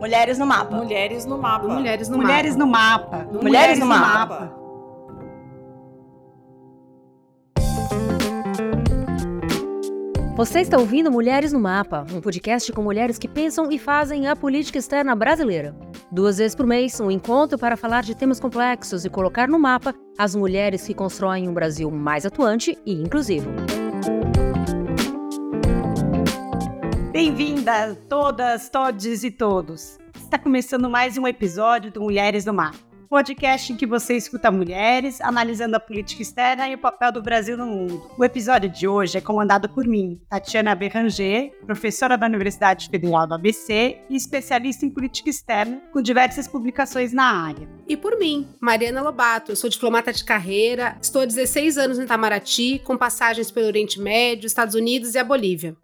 Mulheres no mapa. Mulheres no mapa. Mulheres no Mulheres mapa. no mapa. Mulheres no mapa. Você está ouvindo Mulheres no Mapa, um podcast com mulheres que pensam e fazem a política externa brasileira. Duas vezes por mês, um encontro para falar de temas complexos e colocar no mapa as mulheres que constroem um Brasil mais atuante e inclusivo. Bem-vindas todas, todes e todos. Está começando mais um episódio do Mulheres no Mapa. Podcast em que você escuta mulheres analisando a política externa e o papel do Brasil no mundo. O episódio de hoje é comandado por mim, Tatiana Berranger, professora da Universidade Federal do ABC e especialista em política externa, com diversas publicações na área. E por mim, Mariana Lobato. Sou diplomata de carreira, estou há 16 anos no Itamaraty, com passagens pelo Oriente Médio, Estados Unidos e a Bolívia.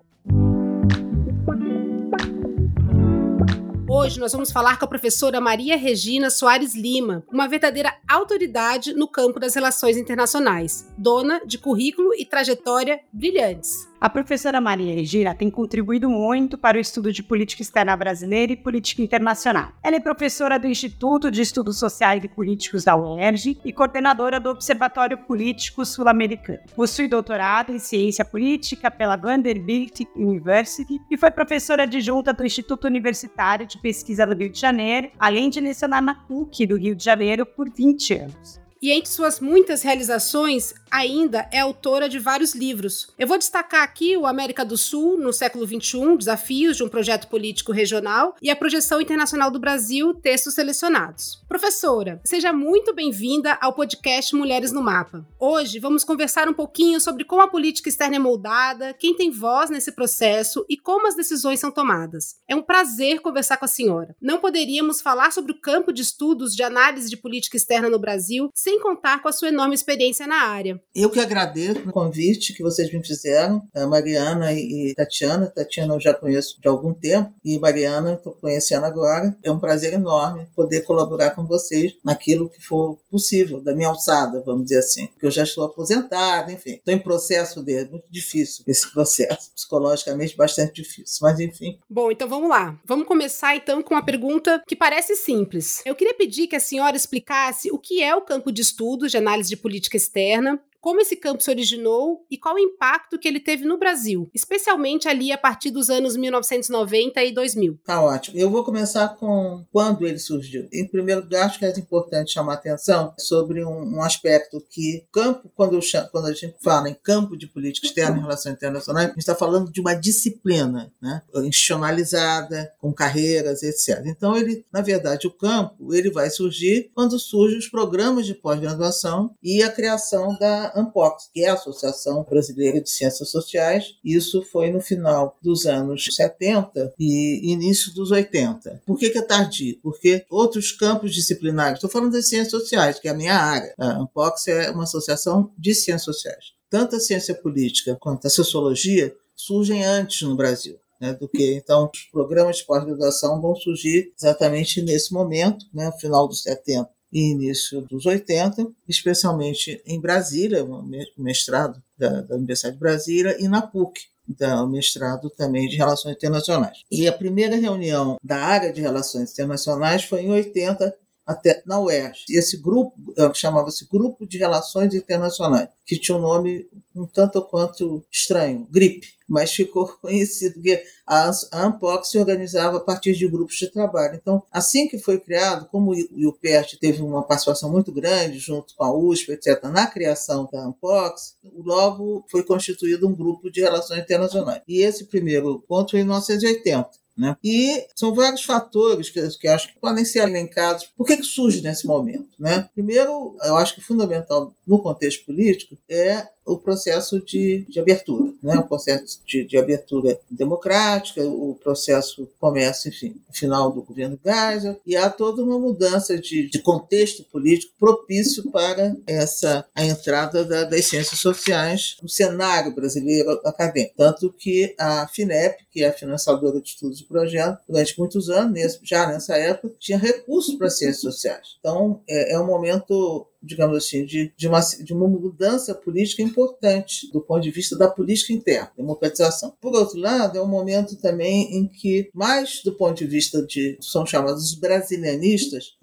Hoje nós vamos falar com a professora Maria Regina Soares Lima, uma verdadeira autoridade no campo das relações internacionais, dona de currículo e trajetória brilhantes. A professora Maria Regina tem contribuído muito para o estudo de política externa brasileira e política internacional. Ela é professora do Instituto de Estudos Sociais e Políticos da UERJ e coordenadora do Observatório Político Sul-Americano. Possui doutorado em Ciência Política pela Vanderbilt University e foi professora adjunta do Instituto Universitário de Pesquisa do Rio de Janeiro, além de lecionar na PUC do Rio de Janeiro por 20 anos. E entre suas muitas realizações, ainda é autora de vários livros. Eu vou destacar aqui o América do Sul no século XXI, Desafios de um Projeto Político Regional e a Projeção Internacional do Brasil, textos selecionados. Professora, seja muito bem-vinda ao podcast Mulheres no Mapa. Hoje vamos conversar um pouquinho sobre como a política externa é moldada, quem tem voz nesse processo e como as decisões são tomadas. É um prazer conversar com a senhora. Não poderíamos falar sobre o campo de estudos de análise de política externa no Brasil sem contar com a sua enorme experiência na área. Eu que agradeço o convite que vocês me fizeram, a Mariana e Tatiana. Tatiana eu já conheço de algum tempo e Mariana estou conhecendo agora. É um prazer enorme poder colaborar com vocês naquilo que for possível, da minha alçada, vamos dizer assim. Porque eu já estou aposentada, enfim. Estou em processo dele, muito difícil esse processo, psicologicamente bastante difícil, mas enfim. Bom, então vamos lá. Vamos começar então com uma pergunta que parece simples. Eu queria pedir que a senhora explicasse o que é o campo de estudos de análise de política externa, como esse campo se originou e qual o impacto que ele teve no Brasil, especialmente ali a partir dos anos 1990 e 2000. Tá ótimo. Eu vou começar com quando ele surgiu. Em primeiro lugar, acho que é importante chamar atenção sobre um, um aspecto que campo, quando, chamo, quando a gente fala em campo de política externa e relações internacionais, a gente está falando de uma disciplina, né, institucionalizada, com carreiras, etc. Então, ele, na verdade, o campo ele vai surgir quando surgem os programas de pós-graduação e a criação da ANPOX, que é a Associação Brasileira de Ciências Sociais. Isso foi no final dos anos 70 e início dos 80. Por que, que é tardio? Porque outros campos disciplinares, estou falando das ciências sociais, que é a minha área. A ANPOX é uma associação de ciências sociais. Tanto a ciência política quanto a sociologia surgem antes no Brasil. Né, do que então os programas de pós-graduação vão surgir exatamente nesse momento, né, no final dos 70 e início dos 80, especialmente em Brasília, o mestrado da, da Universidade de Brasília, e na PUC, da mestrado também de Relações Internacionais. E a primeira reunião da área de Relações Internacionais foi em 80, até na UERJ. E esse grupo chamava-se Grupo de Relações Internacionais, que tinha um nome um tanto quanto estranho, GRIP, mas ficou conhecido porque a ANPOC se organizava a partir de grupos de trabalho. Então, assim que foi criado, como o UPERT teve uma participação muito grande junto com a USP, etc., na criação da ANPOC, logo foi constituído um grupo de relações internacionais. E esse primeiro ponto foi em 1980. Né? E são vários fatores que, que acho que podem ser elencados. Por que, que surge nesse momento? Né? Primeiro, eu acho que fundamental no contexto político é o processo de, de abertura, né? o processo de, de, abertura democrática, o processo começa, enfim, no final do governo Geisel, e há toda uma mudança de, de contexto político propício para essa a entrada da, das ciências sociais no cenário brasileiro acadêmico. Tanto que a FINEP, que é a financiadora de estudos de projeto, durante muitos anos, já nessa época, tinha recursos para ciências sociais. Então, é, é um momento digamos assim, de, de, uma, de uma mudança política importante do ponto de vista da política interna, democratização. Por outro lado, é um momento também em que, mais do ponto de vista de, são chamados brasilianistas,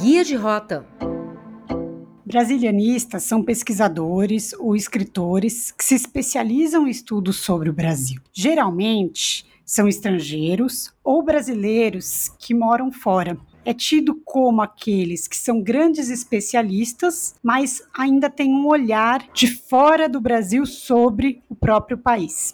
Guia de Rota. Brasilianistas são pesquisadores ou escritores que se especializam em estudos sobre o Brasil. Geralmente, são estrangeiros ou brasileiros que moram fora. É tido como aqueles que são grandes especialistas, mas ainda têm um olhar de fora do Brasil sobre o próprio país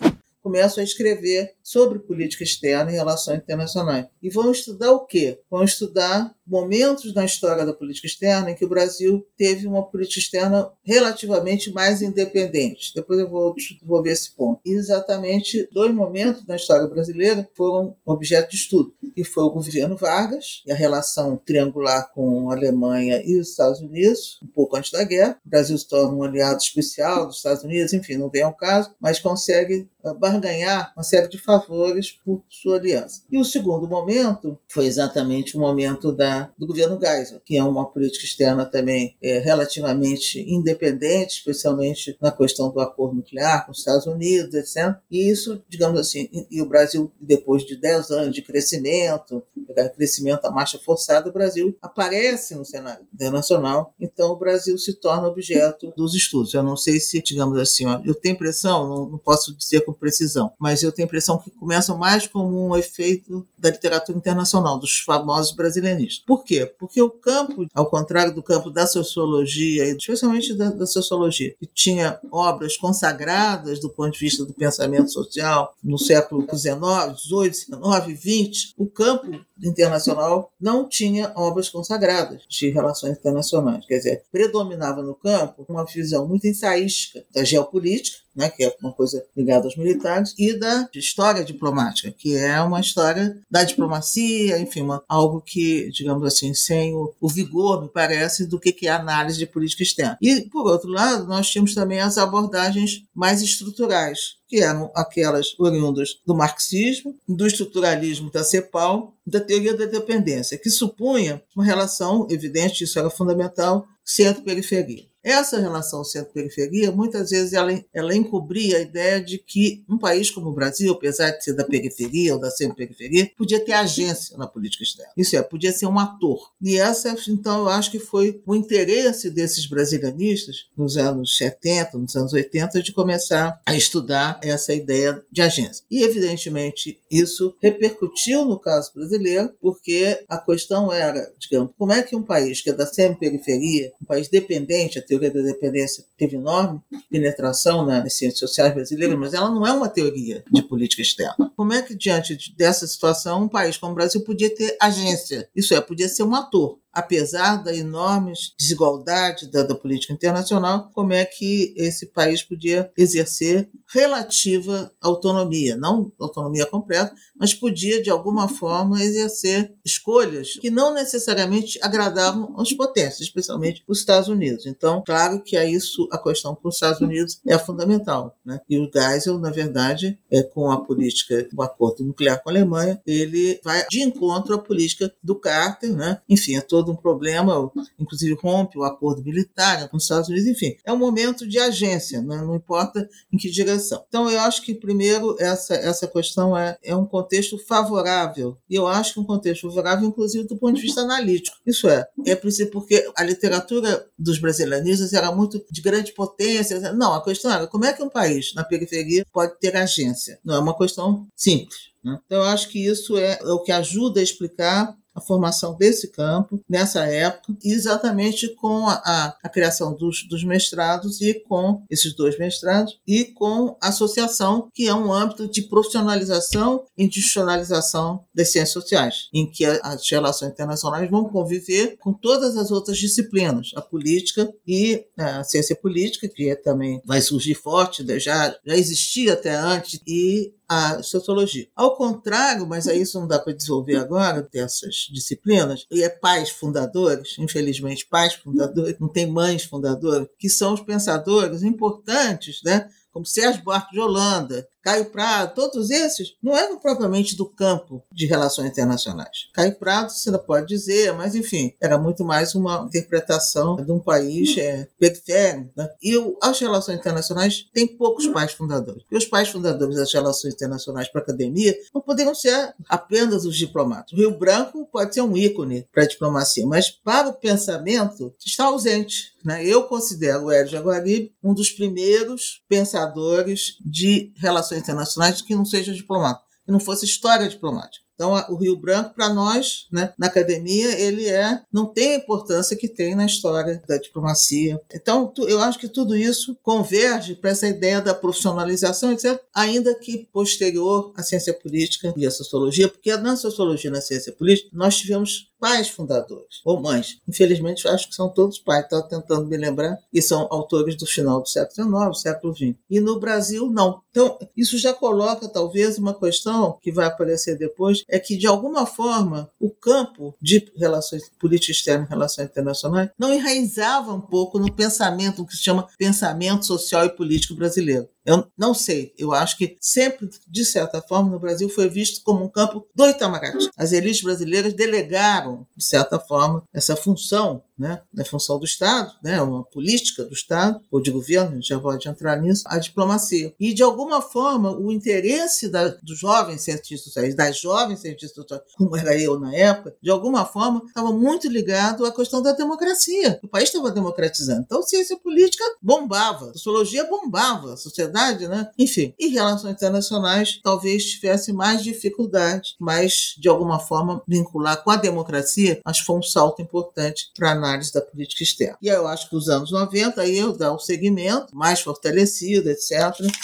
começam a escrever sobre política externa e relações internacionais. E vão estudar o quê? Vão estudar momentos na história da política externa em que o Brasil teve uma política externa relativamente mais independente. Depois eu vou desenvolver esse ponto. E exatamente dois momentos na história brasileira foram objeto de estudo, que foi o governo Vargas e a relação triangular com a Alemanha e os Estados Unidos, um pouco antes da guerra. O Brasil se torna um aliado especial dos Estados Unidos, enfim, não vem ao caso, mas consegue eh, barganhar uma série de favores por sua aliança. E o segundo momento foi exatamente o momento da do governo Geisel, que é uma política externa também é, relativamente independente, especialmente na questão do acordo nuclear com os Estados Unidos, etc. E isso, digamos assim, e o Brasil, depois de 10 anos de crescimento, crescimento à marcha forçada, o Brasil aparece no cenário internacional, então o Brasil se torna objeto dos estudos. Eu não sei se, digamos assim, eu tenho impressão, não, não posso dizer com precisão, mas eu tenho impressão que começa mais como um efeito da literatura internacional, dos famosos brasileiristas. Por quê? Porque o campo, ao contrário do campo da sociologia, especialmente da, da sociologia, que tinha obras consagradas do ponto de vista do pensamento social no século XIX, XVIII, XIX, XX, o campo internacional não tinha obras consagradas de relações internacionais. Quer dizer, predominava no campo uma visão muito ensaística da geopolítica, né, que é uma coisa ligada aos militares, e da história diplomática, que é uma história da diplomacia, enfim, uma, algo que, digamos assim, sem o, o, vigor, me parece, do que, que é análise de política externa. E, por outro lado, nós tínhamos também as abordagens mais estruturais, que eram aquelas oriundas do marxismo, do estruturalismo da CEPAL, da teoria da dependência, que supunha uma relação, evidente, isso era fundamental, centro-periferia. Essa relação centro-periferia, muitas vezes, ela, ela encobria a ideia de que um país como o Brasil, apesar de ser da periferia ou da centro-periferia, podia ter agência na política externa. Isso é, podia ser um ator. E essa, então, eu acho que foi o interesse desses brasilianistas nos anos 70, nos anos 80, de começar a estudar essa ideia de agência. E, evidentemente, isso repercutiu no caso brasileiro, porque a questão era, digamos, como é que um país que é da semi-periferia, um país dependente, a teoria da dependência teve enorme penetração nas ciências sociais brasileiras, mas ela não é uma teoria de política externa. Como é que, diante dessa situação, um país como o Brasil podia ter agência? Isso é, podia ser um ator apesar da enorme desigualdade da, da, política internacional, como é que esse país podia exercer relativa autonomia, não autonomia completa, mas podia de alguma forma exercer escolhas que não necessariamente agradavam aos potências, especialmente os Estados Unidos. Então, claro que a isso a questão com os Estados Unidos é fundamental, né? E o Geisel, na verdade, é com a política, o acordo nuclear com a Alemanha, ele vai de encontro à política do Carter, né? Enfim, é todo um problema, inclusive rompe o acordo militar com os Estados Unidos, enfim, é um momento de agência, né? não importa em que direção. Então, eu acho que, primeiro, essa, essa questão é, é um contexto favorável, e eu acho que um contexto favorável, inclusive, do ponto de vista analítico. Isso é, é preciso, porque a literatura dos brasileiristas era muito de grande potência. Não, a questão era como é que um país na periferia pode ter agência? Não é uma questão simples. Né? Então, eu acho que isso é, é o que ajuda a explicar a formação desse campo nessa época, exatamente com a, a, a criação dos, dos, mestrados e com esses dois mestrados e com a associação, que é um âmbito de profissionalização e institucionalização das ciências sociais, em que as relações internacionais vão conviver com todas as outras disciplinas, a política e a ciência política, que é, também vai surgir forte, já, já existia até antes, e a sociologia. Ao contrário, mas aí isso não dá para desenvolver agora, dessas disciplinas, e é pais fundadores, infelizmente pais fundadores, não tem mães fundadoras, que são os pensadores importantes né, como Sérgio Buarque de Holanda, Caio Prado, todos esses não eram propriamente do campo de relações internacionais. Caio Prado, você não pode dizer, mas enfim, era muito mais uma interpretação de um país é, periférico. Né? E as relações internacionais têm poucos pais fundadores. E os pais fundadores das relações internacionais para a academia não poderiam ser apenas os diplomatas. O Rio Branco pode ser um ícone para a diplomacia, mas para o pensamento está ausente. Né? Eu considero o Hélio Jaguaribe um dos primeiros pensadores de relações internacionais que não seja diplomata, que não fosse história diplomática. Então, o Rio Branco, para nós, né, na academia, ele é não tem a importância que tem na história da diplomacia. Então, eu acho que tudo isso converge para essa ideia da profissionalização, etc., ainda que posterior à ciência política e à sociologia, porque na sociologia e na ciência política nós tivemos pais fundadores, ou mães. Infelizmente, acho que são todos pais, estava tentando me lembrar, e são autores do final do século XIX, século XX. E no Brasil, não. Então, isso já coloca, talvez, uma questão que vai aparecer depois, é que, de alguma forma, o campo de relações política externa e relações internacionais não enraizava um pouco no pensamento, o que se chama pensamento social e político brasileiro. Eu não sei, eu acho que sempre, de certa forma, no Brasil foi visto como um campo do Itamaraty. As elites brasileiras delegaram, de certa forma, essa função né, na função do Estado, né, uma política do Estado, ou de governo, já pode entrar nisso, a diplomacia. E, de alguma forma, o interesse da, dos jovens cientistas sociais, das jovens cientistas sociais, como era eu na época, de alguma forma, estava muito ligado à questão da democracia. O país estava democratizando. Então, ciência política bombava, sociologia bombava, sociedade, né? Enfim, e relações internacionais talvez tivesse mais dificuldade, mas, de alguma forma, vincular com a democracia, acho que foi um salto importante para a análise da política externa. E eu acho que os anos 90 aí dar um segmento mais fortalecido, etc.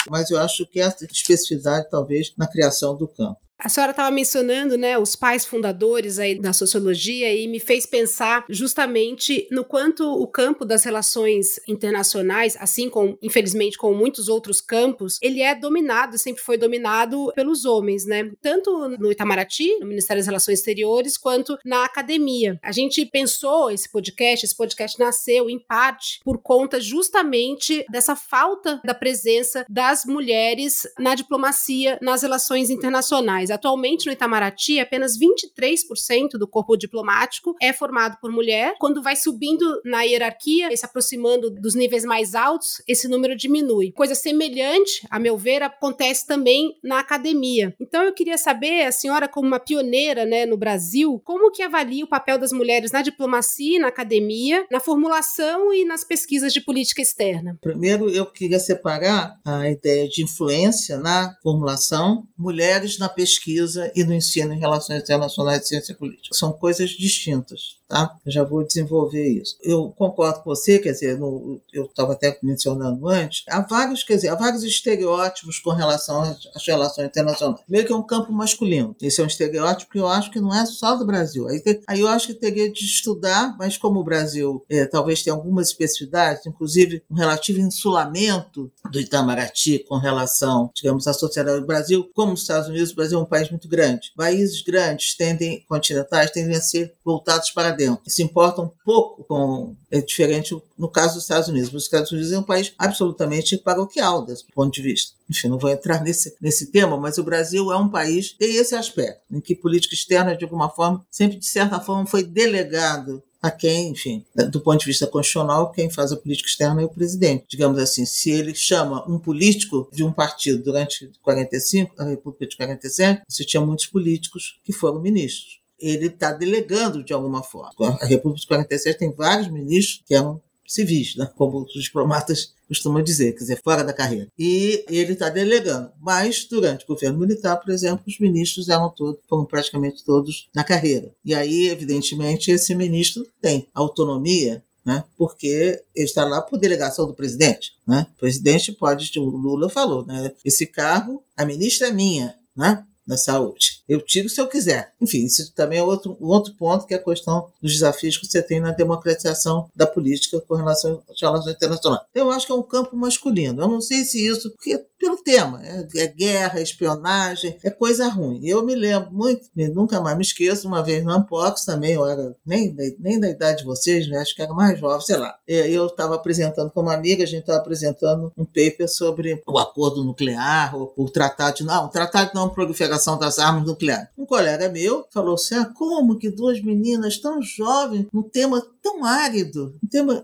Mas eu acho que essa especificidade talvez na criação do campo. A senhora estava mencionando, né, os pais fundadores aí da sociologia e me fez pensar justamente no quanto o campo das relações internacionais, assim como, infelizmente, como muitos outros campos, ele é dominado, sempre foi dominado pelos homens, né? Tanto no Itamaraty, no Ministério das Relações Exteriores, quanto na academia. A gente pensou esse podcast, esse podcast nasceu em parte por conta justamente dessa falta da presença das mulheres na diplomacia, nas relações internacionais. Atualmente, no Itamaraty, apenas 23% do corpo diplomático é formado por mulher. Quando vai subindo na hierarquia e se aproximando dos níveis mais altos, esse número diminui. Coisa semelhante, a meu ver, acontece também na academia. Então, eu queria saber, a senhora, como uma pioneira né, no Brasil, como que avalia o papel das mulheres na diplomacia na academia, na formulação e nas pesquisas de política externa? Primeiro, eu queria separar a ideia de influência na formulação, mulheres na pesquisa pesquisa e no ensino em relações internacionais de ciência política. São coisas distintas, tá? Já vou desenvolver isso. Eu concordo com você, quer dizer, no, eu estava até mencionando antes, há vários, quer dizer, há vários estereótipos com relação às relações internacionais. Meio que é um campo masculino. Esse é um estereótipo que eu acho que não é só do Brasil. Aí, aí eu acho que teria de estudar, mas como o Brasil é, talvez tenha algumas especificidades, inclusive um relativo insulamento do Itamaraty com relação, digamos, à sociedade do Brasil, como os Estados Unidos, o Brasil é um país muito grande. Países grandes tendem, continentais, tendem a ser voltados para dentro. Se importam pouco com. É diferente no caso dos Estados Unidos. Os Estados Unidos é um país absolutamente paroquial, desse ponto de vista. Enfim, não vou entrar nesse, nesse tema, mas o Brasil é um país, tem esse aspecto, em que política externa, de alguma forma, sempre de certa forma foi delegado a quem, enfim, do ponto de vista constitucional, quem faz a política externa é o presidente. Digamos assim, se ele chama um político de um partido durante 45, a República de 47, você tinha muitos políticos que foram ministros. Ele está delegando de alguma forma. A República de 47 tem vários ministros que eram civis, né? como os diplomatas costumam dizer, quer dizer, fora da carreira. E ele está delegando. Mas, durante o governo militar, por exemplo, os ministros eram todos, foram praticamente todos na carreira. E aí, evidentemente, esse ministro tem autonomia né? porque ele está lá por delegação do presidente. Né? O presidente pode, o Lula falou, né? esse cargo, a ministra é minha, né? Na saúde. Eu tiro se eu quiser. Enfim, isso também é outro, outro ponto, que é a questão dos desafios que você tem na democratização da política com relação às relações internacionais. Eu acho que é um campo masculino. Eu não sei se isso, porque pelo tema, é, é guerra, é espionagem, é coisa ruim. Eu me lembro muito, nunca mais me esqueço, uma vez no Ampox também, eu era nem, nem da idade de vocês, né? acho que era mais jovem, sei lá. É, eu estava apresentando com uma amiga, a gente estava apresentando um paper sobre o acordo nuclear, o, o tratado de não, o tratado de não proliferação das armas nucleares. Um colega meu falou assim: ah, como que duas meninas tão jovens, um tema tão árido,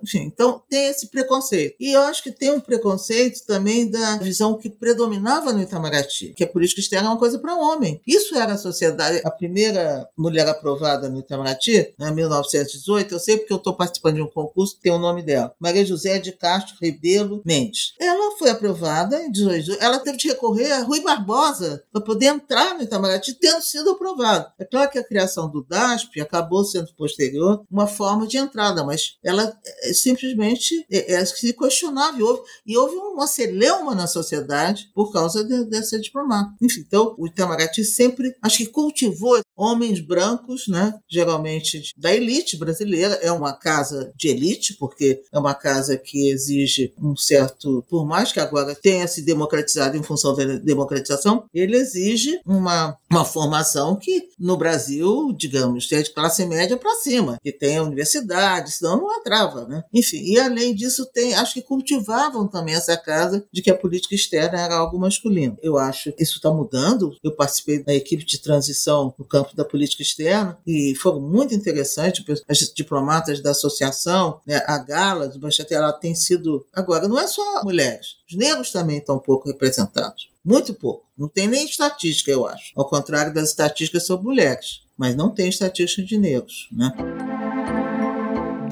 enfim, então tem esse preconceito. E eu acho que tem um preconceito também da visão que predominava no Itamaraty, que a política externa é uma coisa para homem. Isso era a sociedade. A primeira mulher aprovada no Itamaraty, né, em 1918, eu sei porque eu estou participando de um concurso que tem o nome dela, Maria José de Castro Rebelo Mendes. Ela foi aprovada em 18, ela teve de recorrer a Rui Barbosa para poder entrar no Itamaraty, tendo sido aprovado. É claro que a criação do DASP acabou sendo posterior uma forma de entrada, mas ela é, simplesmente é, é, se questionava e houve, e houve uma celeuma na sociedade por causa de, dessa diplomata. Enfim, então o Itamaraty sempre, acho que cultivou homens brancos, né, geralmente da elite brasileira. É uma casa de elite, porque é uma casa que exige um certo, por mais que agora tenha se democratizado em função da democratização, ele exige uma, uma formação que no Brasil, digamos, é de classe média para cima, que tem a universidade, senão não entrava, né? Enfim, e além disso, tem, acho que cultivavam também essa casa de que a política externa era algo masculino. Eu acho que isso está mudando. Eu participei da equipe de transição no campo da política externa e foram muito interessantes. As diplomatas da associação, né, a Gala do Bachatela, ela tem sido. Agora, não é só mulheres, os negros também estão pouco representados. Muito pouco. Não tem nem estatística, eu acho. Ao contrário das estatísticas sobre mulheres. Mas não tem estatística de negros. Né?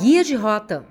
Guia de Rota.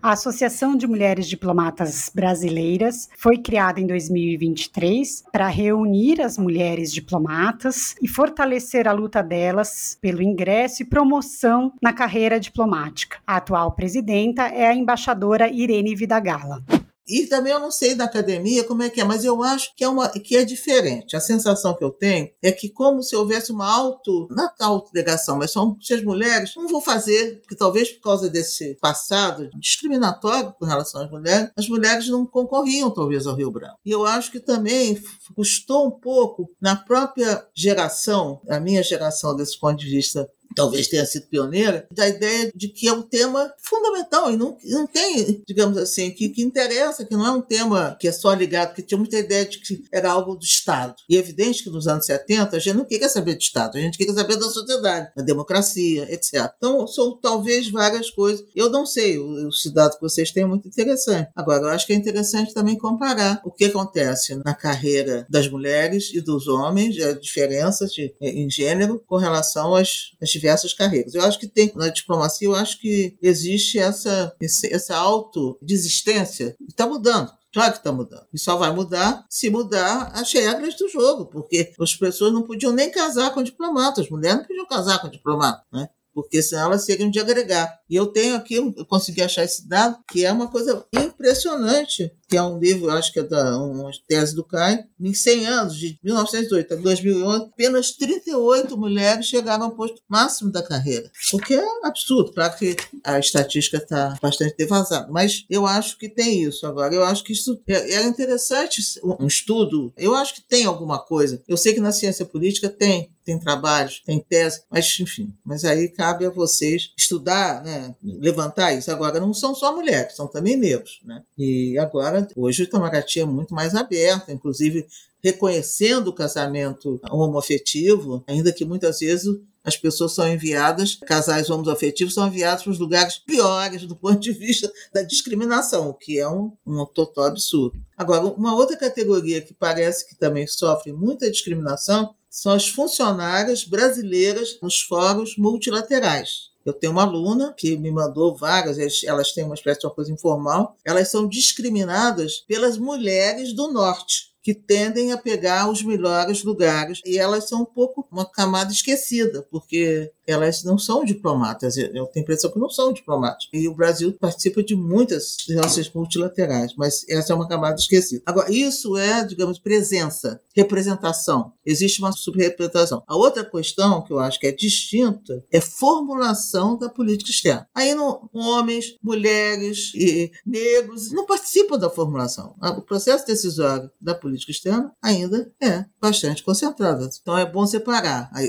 A Associação de Mulheres Diplomatas Brasileiras foi criada em 2023 para reunir as mulheres diplomatas e fortalecer a luta delas pelo ingresso e promoção na carreira diplomática. A atual presidenta é a embaixadora Irene Vidagala. E também eu não sei da academia como é que é, mas eu acho que é, uma, que é diferente. A sensação que eu tenho é que como se houvesse uma auto, não autodelegação, mas são as mulheres não vou fazer, porque talvez por causa desse passado discriminatório com relação às mulheres, as mulheres não concorriam talvez ao Rio Branco. E eu acho que também custou um pouco na própria geração, a minha geração desse ponto de vista talvez tenha sido pioneira, da ideia de que é um tema fundamental e não, não tem, digamos assim, que, que interessa, que não é um tema que é só ligado, porque tinha muita ideia de que era algo do Estado. E é evidente que nos anos 70 a gente não queria saber do Estado, a gente queria saber da sociedade, da democracia, etc. Então, são talvez várias coisas. Eu não sei, o, o dado que vocês têm é muito interessante. Agora, eu acho que é interessante também comparar o que acontece na carreira das mulheres e dos homens, a diferença de, em gênero com relação às, às diversas carreiras. Eu acho que tem, na diplomacia, eu acho que existe essa, essa autodesistência. Está mudando. Claro que está mudando. E só vai mudar se mudar as regras do jogo, porque as pessoas não podiam nem casar com diplomatas, as mulheres não podiam casar com diplomata, né? Porque senão elas seriam de agregar. E eu tenho aqui, eu consegui achar esse dado, que é uma coisa impressionante que é um livro, acho que é da uma tese do CAI, em 100 anos, de 1908 a 2011, apenas 38 mulheres chegaram ao posto máximo da carreira. O que é absurdo, claro que a estatística está bastante devasada, mas eu acho que tem isso. Agora, eu acho que isso é, é interessante um estudo, eu acho que tem alguma coisa. Eu sei que na ciência política tem, tem trabalhos, tem tese, mas enfim, mas aí cabe a vocês estudar, né, levantar isso. Agora, não são só mulheres, são também negros, né? E agora Hoje o Itamaraty é muito mais aberto, inclusive reconhecendo o casamento homoafetivo, ainda que muitas vezes as pessoas são enviadas, casais homoafetivos são enviados para os lugares piores do ponto de vista da discriminação, o que é um, um total absurdo. Agora, uma outra categoria que parece que também sofre muita discriminação são as funcionárias brasileiras nos fóruns multilaterais. Eu tenho uma aluna que me mandou vagas, elas têm uma espécie de uma coisa informal, elas são discriminadas pelas mulheres do norte que tendem a pegar os melhores lugares e elas são um pouco uma camada esquecida, porque elas não são diplomatas. Eu tenho a impressão que não são diplomatas. E o Brasil participa de muitas relações multilaterais, mas essa é uma camada esquecida. Agora, isso é, digamos, presença, representação. Existe uma subrepresentação. A outra questão que eu acho que é distinta é formulação da política externa. Aí não, homens, mulheres e negros não participam da formulação. O processo decisório da política externa ainda é bastante concentrado. Então é bom separar a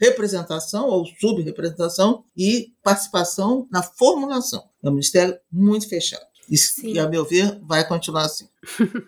representação ou subrepresentação e participação na formulação. É um ministério muito fechado. Isso, e, a meu ver, vai continuar assim.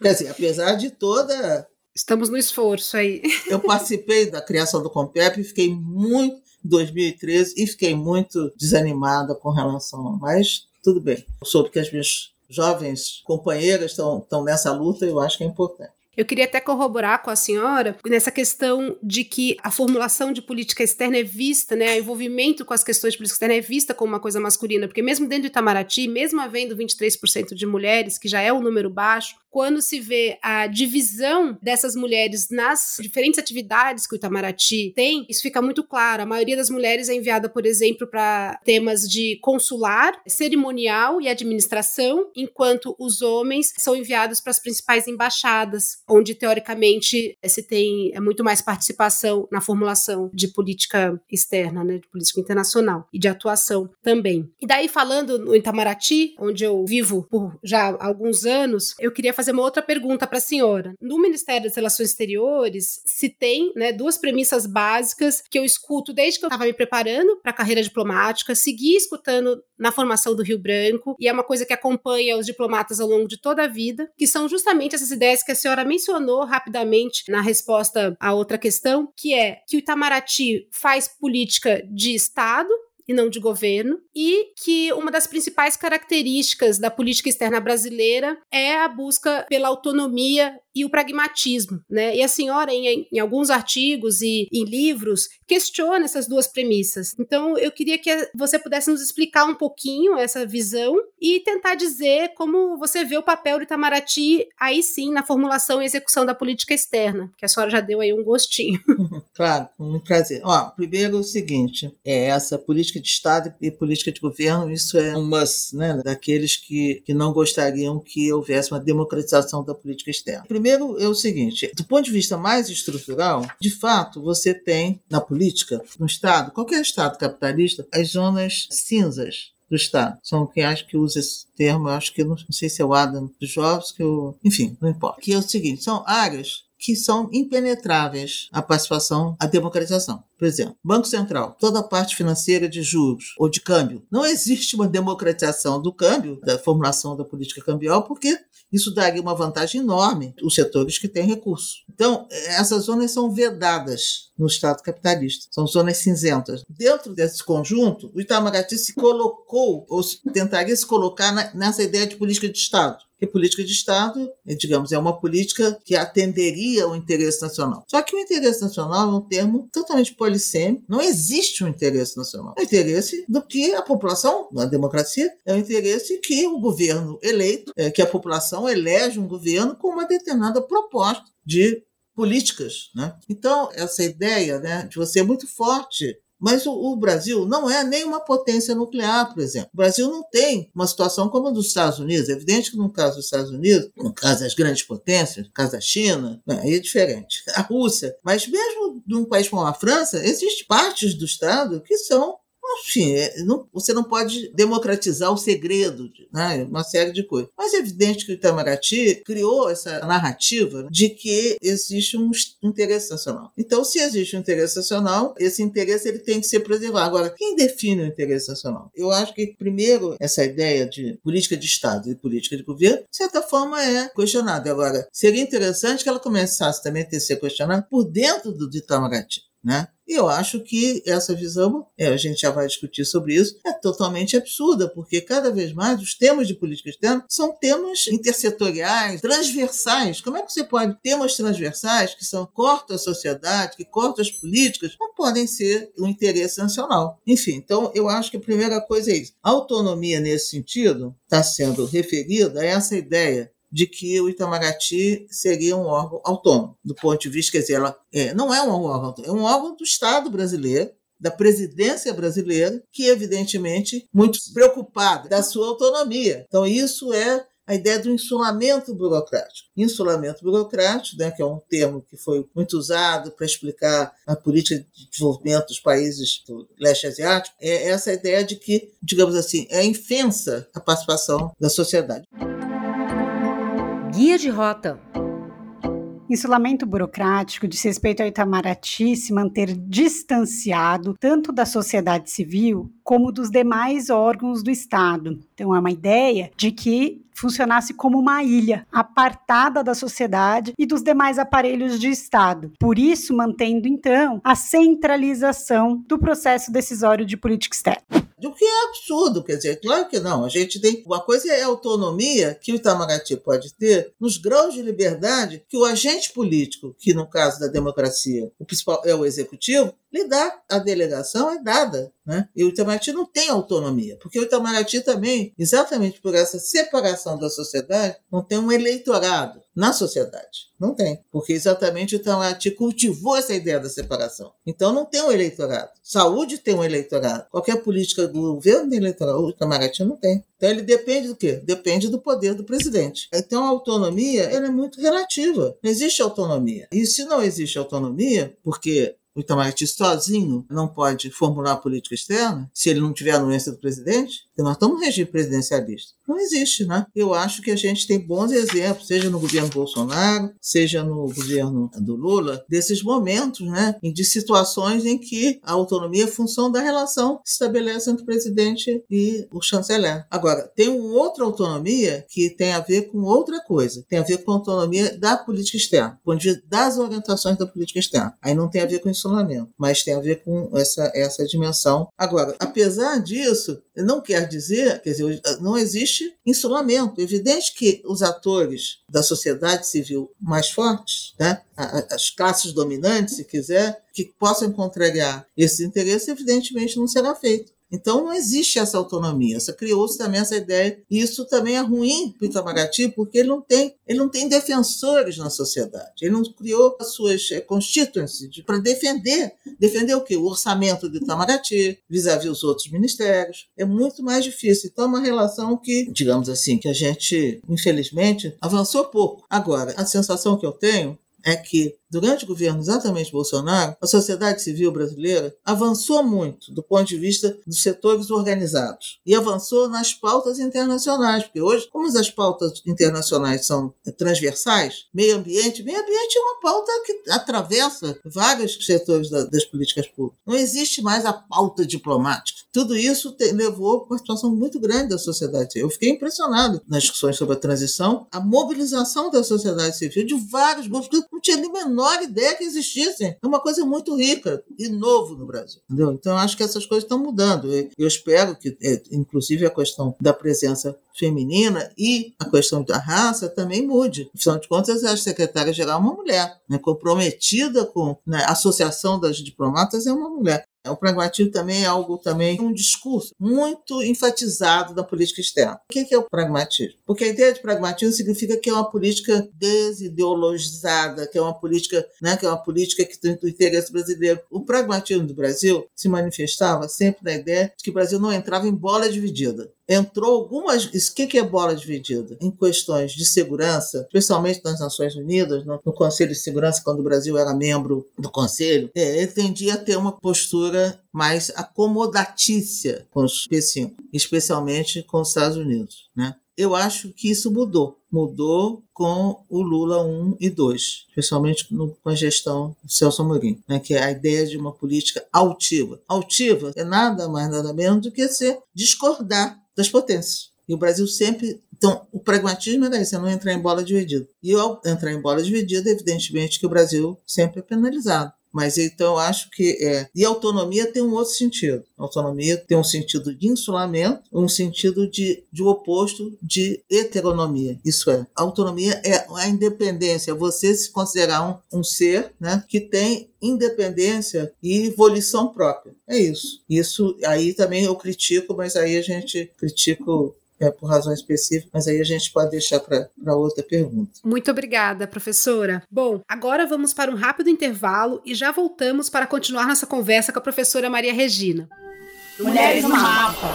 Quer dizer, apesar de toda. Estamos no esforço aí. Eu participei da criação do Compep e fiquei muito. em 2013 e fiquei muito desanimada com relação. Mas tudo bem. Eu soube que as minhas jovens companheiras estão nessa luta e eu acho que é importante. Eu queria até corroborar com a senhora nessa questão de que a formulação de política externa é vista, né, o envolvimento com as questões de política externa é vista como uma coisa masculina, porque mesmo dentro do Itamaraty, mesmo havendo 23% de mulheres, que já é um número baixo, quando se vê a divisão dessas mulheres nas diferentes atividades que o Itamaraty tem, isso fica muito claro. A maioria das mulheres é enviada, por exemplo, para temas de consular, cerimonial e administração, enquanto os homens são enviados para as principais embaixadas, onde teoricamente se tem é muito mais participação na formulação de política externa, né, de política internacional e de atuação também. E daí falando no Itamaraty, onde eu vivo por já alguns anos, eu queria fazer uma outra pergunta para a senhora. No Ministério das Relações Exteriores, se tem né, duas premissas básicas que eu escuto desde que eu estava me preparando para a carreira diplomática, segui escutando na formação do Rio Branco, e é uma coisa que acompanha os diplomatas ao longo de toda a vida, que são justamente essas ideias que a senhora mencionou rapidamente na resposta à outra questão, que é que o Itamaraty faz política de Estado, e não de governo, e que uma das principais características da política externa brasileira é a busca pela autonomia e o pragmatismo, né? E a senhora, em, em, alguns artigos e em livros, questiona essas duas premissas. Então, eu queria que você pudesse nos explicar um pouquinho essa visão e tentar dizer como você vê o papel do Itamaraty, aí sim, na formulação e execução da política externa, que a senhora já deu aí um gostinho. Claro, um prazer. Ó, primeiro o seguinte, é essa política de Estado e política de governo, isso é um must, né? Daqueles que, que não gostariam que houvesse uma democratização da política externa. Primeiro, é o seguinte: do ponto de vista mais estrutural, de fato, você tem na política, no Estado, qualquer Estado capitalista, as zonas cinzas do Estado. São quem acho que usa esse termo, acho que não, não sei se é o Adam Jovens, que eu, enfim, não importa. Que é o seguinte: são áreas que são impenetráveis à participação, à democratização. Por exemplo, Banco Central, toda a parte financeira de juros ou de câmbio. Não existe uma democratização do câmbio, da formulação da política cambial, porque isso daria uma vantagem enorme aos setores que têm recursos. Então, essas zonas são vedadas no Estado capitalista, são zonas cinzentas. Dentro desse conjunto, o Itamaraty se colocou, ou tentaria se colocar nessa ideia de política de Estado que política de Estado, digamos, é uma política que atenderia ao interesse nacional. Só que o interesse nacional é um termo totalmente polissêmico. Não existe um interesse nacional. É o interesse do que a população, na democracia, é o interesse que o governo eleito, é, que a população elege um governo com uma determinada proposta de políticas. Né? Então, essa ideia né, de você é muito forte mas o, o, Brasil não é nem uma potência nuclear, por exemplo. O Brasil não tem uma situação como a dos Estados Unidos. É evidente que no caso dos Estados Unidos, no caso das grandes potências, no caso da China, né, aí é diferente. A Rússia. Mas mesmo num país como a França, existem partes do Estado que são enfim, é, não, você não pode democratizar o segredo, né? uma série de coisas. Mas é evidente que o Itamaraty criou essa narrativa de que existe um interesse nacional. Então, se existe um interesse nacional, esse interesse ele tem que ser preservado. Agora, quem define o interesse nacional? Eu acho que, primeiro, essa ideia de política de Estado e política de governo, de certa forma, é questionada. Agora, seria interessante que ela começasse também a ter ser questionada por dentro do Itamaraty. Né? E eu acho que essa visão, é, a gente já vai discutir sobre isso, é totalmente absurda, porque cada vez mais os temas de política externa são temas intersetoriais, transversais. Como é que você pode temas transversais que são cortam a sociedade, que cortam as políticas, não podem ser o interesse nacional? Enfim, então eu acho que a primeira coisa é isso. A autonomia nesse sentido está sendo referida a essa ideia de que o Itamaraty seria um órgão autônomo, do ponto de vista, quer dizer, ela é, não é um órgão, é um órgão do Estado brasileiro, da presidência brasileira, que evidentemente muito preocupada da sua autonomia. Então isso é a ideia do insulamento burocrático. Insulamento burocrático, né, que é um termo que foi muito usado para explicar a política de desenvolvimento dos países do leste asiático, é essa ideia de que, digamos assim, é infensa a participação da sociedade. Guia de rota. Insulamento burocrático diz respeito ao Itamaraty se manter distanciado tanto da sociedade civil como dos demais órgãos do Estado. Então, é uma ideia de que funcionasse como uma ilha, apartada da sociedade e dos demais aparelhos de Estado. Por isso, mantendo, então, a centralização do processo decisório de política externa. O que é absurdo, quer dizer, claro que não. A gente tem. Uma coisa é a autonomia que o Itamaraty pode ter nos graus de liberdade que o agente político, que no caso da democracia, o principal é o executivo, lhe dá. A delegação é dada. Né? E o Itamaraty não tem autonomia, porque o Itamaraty também, exatamente por essa separação da sociedade, não tem um eleitorado na sociedade. Não tem. Porque exatamente o Itamaraty cultivou essa ideia da separação. Então não tem um eleitorado. Saúde tem um eleitorado. Qualquer política do governo tem eleitorado. O Itamaraty não tem. Então ele depende do quê? Depende do poder do presidente. Então a autonomia ela é muito relativa. Não existe autonomia. E se não existe autonomia, porque o Itamaraty sozinho não pode formular política externa se ele não tiver a anuência do presidente, porque nós estamos no regime presidencialista. Não existe, né? Eu acho que a gente tem bons exemplos, seja no governo Bolsonaro, seja no governo do Lula, desses momentos, né? De situações em que a autonomia é função da relação que se estabelece entre o presidente e o chanceler. Agora, tem uma outra autonomia que tem a ver com outra coisa. Tem a ver com a autonomia da política externa, das orientações da política externa. Aí não tem a ver com isolamento, mas tem a ver com essa, essa dimensão. Agora, apesar disso, não quer dizer, quer dizer, não existe insulamento. É evidente que os atores da sociedade civil mais fortes, né, as classes dominantes, se quiser, que possam contrariar esse interesse, evidentemente não será feito. Então não existe essa autonomia. Criou-se também essa ideia. E isso também é ruim para o Itamaraty, porque ele não tem, ele não tem defensores na sociedade. Ele não criou as suas é, constituencies para defender. Defender o quê? O orçamento do Itamaraty, vis-à-vis os outros ministérios. É muito mais difícil. Então é uma relação que, digamos assim, que a gente, infelizmente, avançou pouco. Agora, a sensação que eu tenho é que durante o governo exatamente Bolsonaro, a sociedade civil brasileira avançou muito do ponto de vista dos setores organizados e avançou nas pautas internacionais, porque hoje, como as pautas internacionais são transversais, meio ambiente, meio ambiente é uma pauta que atravessa vários setores das políticas públicas. Não existe mais a pauta diplomática. Tudo isso te, levou a uma situação muito grande da sociedade. Eu fiquei impressionado nas discussões sobre a transição, a mobilização da sociedade civil de vários grupos que não tinha nem menor menor ideia que existissem. É uma coisa muito rica e novo no Brasil. Entendeu? Então, acho que essas coisas estão mudando. Eu espero que, é, inclusive, a questão da presença feminina e a questão da raça também mude. Afinal de contas, a secretária-geral é uma mulher, né, comprometida com né, a associação das diplomatas é uma mulher. É, o pragmatismo também é algo também um discurso muito enfatizado da política externa. O que é o pragmatismo? Porque a ideia de pragmatismo significa que é uma política desideologizada, que é uma política, né, que é uma política que tem o interesse brasileiro. O pragmatismo do Brasil se manifestava sempre na ideia de que o Brasil não entrava em bola dividida entrou algumas. O que é bola dividida? Em questões de segurança, especialmente nas Nações Unidas, no, no Conselho de Segurança, quando o Brasil era membro do Conselho, é, ele tendia a ter uma postura mais acomodatícia com os P5, especialmente com os Estados Unidos. Né? Eu acho que isso mudou. Mudou com o Lula 1 e 2, especialmente no, com a gestão do Celso Amorim, né, que é a ideia de uma política altiva. Altiva é nada mais nada menos do que ser discordar das potências. E o Brasil sempre. Então, o pragmatismo era isso, é não entrar em bola dividida. E ao entrar em bola dividida, evidentemente que o Brasil sempre é penalizado. Mas então acho que é. E autonomia tem um outro sentido. Autonomia tem um sentido de insulamento, um sentido de, de oposto de heteronomia. Isso é, autonomia é a independência, é você se considerar um, um ser né, que tem independência e volição própria. É isso. Isso aí também eu critico, mas aí a gente critico é, por razões específicas, mas aí a gente pode deixar para outra pergunta. Muito obrigada, professora. Bom, agora vamos para um rápido intervalo e já voltamos para continuar nossa conversa com a professora Maria Regina. Mulheres no Mapa.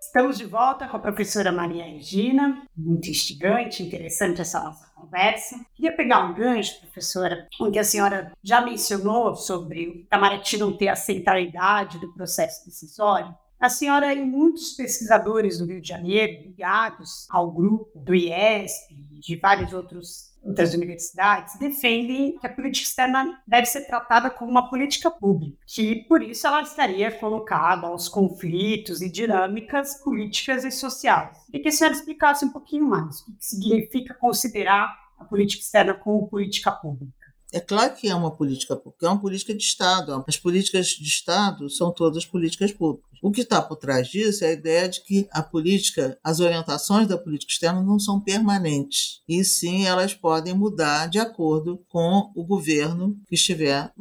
Estamos de volta com a professora Maria Regina. Muito instigante, interessante essa nossa conversa. Queria pegar um gancho, professora, em que a senhora já mencionou sobre o Itamaraty não ter a centralidade do processo decisório. A senhora e muitos pesquisadores do Rio de Janeiro, ligados ao grupo do IESP e de vários outros outras universidades defendem que a política externa deve ser tratada como uma política pública, que por isso ela estaria colocada aos conflitos e dinâmicas políticas e sociais. E que a senhora explicasse um pouquinho mais o que significa considerar a política externa como política pública. É claro que é uma política pública, é uma política de Estado. As políticas de Estado são todas políticas públicas. O que está por trás disso é a ideia de que a política, as orientações da política externa não são permanentes. E sim, elas podem mudar de acordo com o governo que estiver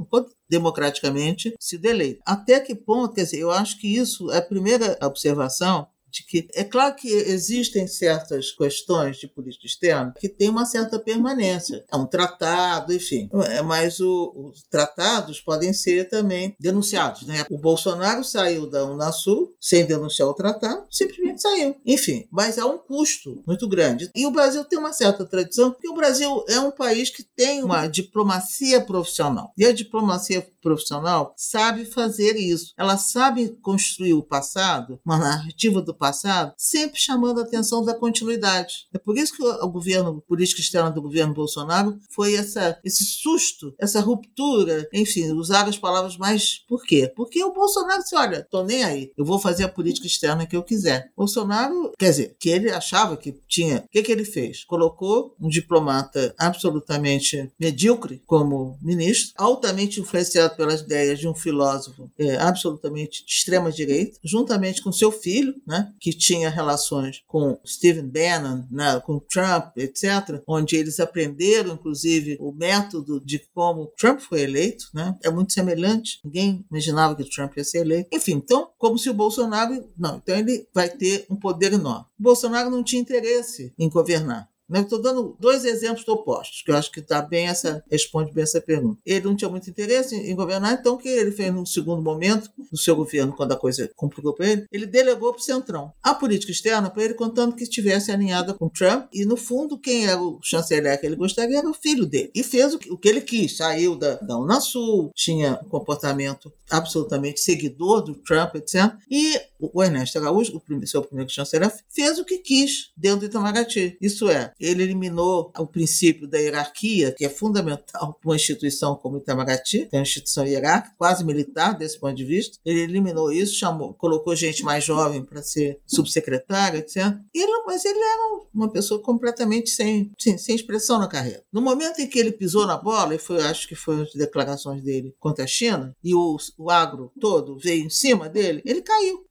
democraticamente se deleita. Até que ponto, quer dizer, eu acho que isso é a primeira observação de que é claro que existem certas questões de política externa que têm uma certa permanência. É um tratado, enfim. É, mas o, os tratados podem ser também denunciados. Né? O Bolsonaro saiu da Unasul sem denunciar o tratado, simplesmente saiu. Enfim, mas há um custo muito grande. E o Brasil tem uma certa tradição, porque o Brasil é um país que tem uma diplomacia profissional. E a diplomacia profissional sabe fazer isso. Ela sabe construir o passado, uma narrativa do passado, sempre chamando a atenção da continuidade. É por isso que o governo, a política externa do governo Bolsonaro foi essa, esse susto, essa ruptura, enfim, usar as palavras mais. Por quê? Porque o Bolsonaro disse: olha, tô nem aí, eu vou fazer a política externa que eu quiser. Bolsonaro, quer dizer, que ele achava que tinha. O que, que ele fez? Colocou um diplomata absolutamente medíocre como ministro, altamente influenciado pelas ideias de um filósofo é, absolutamente de extrema direita, juntamente com seu filho, né? que tinha relações com Stephen Bannon, né, com Trump, etc., onde eles aprenderam, inclusive, o método de como Trump foi eleito. Né? É muito semelhante. Ninguém imaginava que Trump ia ser eleito. Enfim, então, como se o Bolsonaro. Não, então ele vai ter um poder enorme. O Bolsonaro não tinha interesse em governar. Estou dando dois exemplos opostos, que eu acho que tá bem essa, responde bem essa pergunta. Ele não tinha muito interesse em, governar, então o que ele fez no segundo momento do seu governo, quando a coisa complicou para ele? Ele delegou para o Centrão. A política externa para ele, contando que estivesse alinhada com Trump, e no fundo, quem era o chanceler que ele gostaria era o filho dele. E fez o que, o que ele quis, saiu da, da Unasul, tinha um comportamento absolutamente seguidor do Trump, etc. E o Ernesto Araújo, o seu primeiro chanceler, fez o que quis dentro do Itamaraty. Isso é, ele eliminou o princípio da hierarquia, que é fundamental para uma instituição como Itamaraty, que é uma instituição hierárquica, quase militar desse ponto de vista. Ele eliminou isso, chamou, colocou gente mais jovem para ser subsecretária, etc. Ele, mas ele era uma pessoa completamente sem, sem, sem, expressão na carreira. No momento em que ele pisou na bola, e foi, acho que foi as declarações dele contra a China, e o, o agro todo veio em cima dele, ele caiu.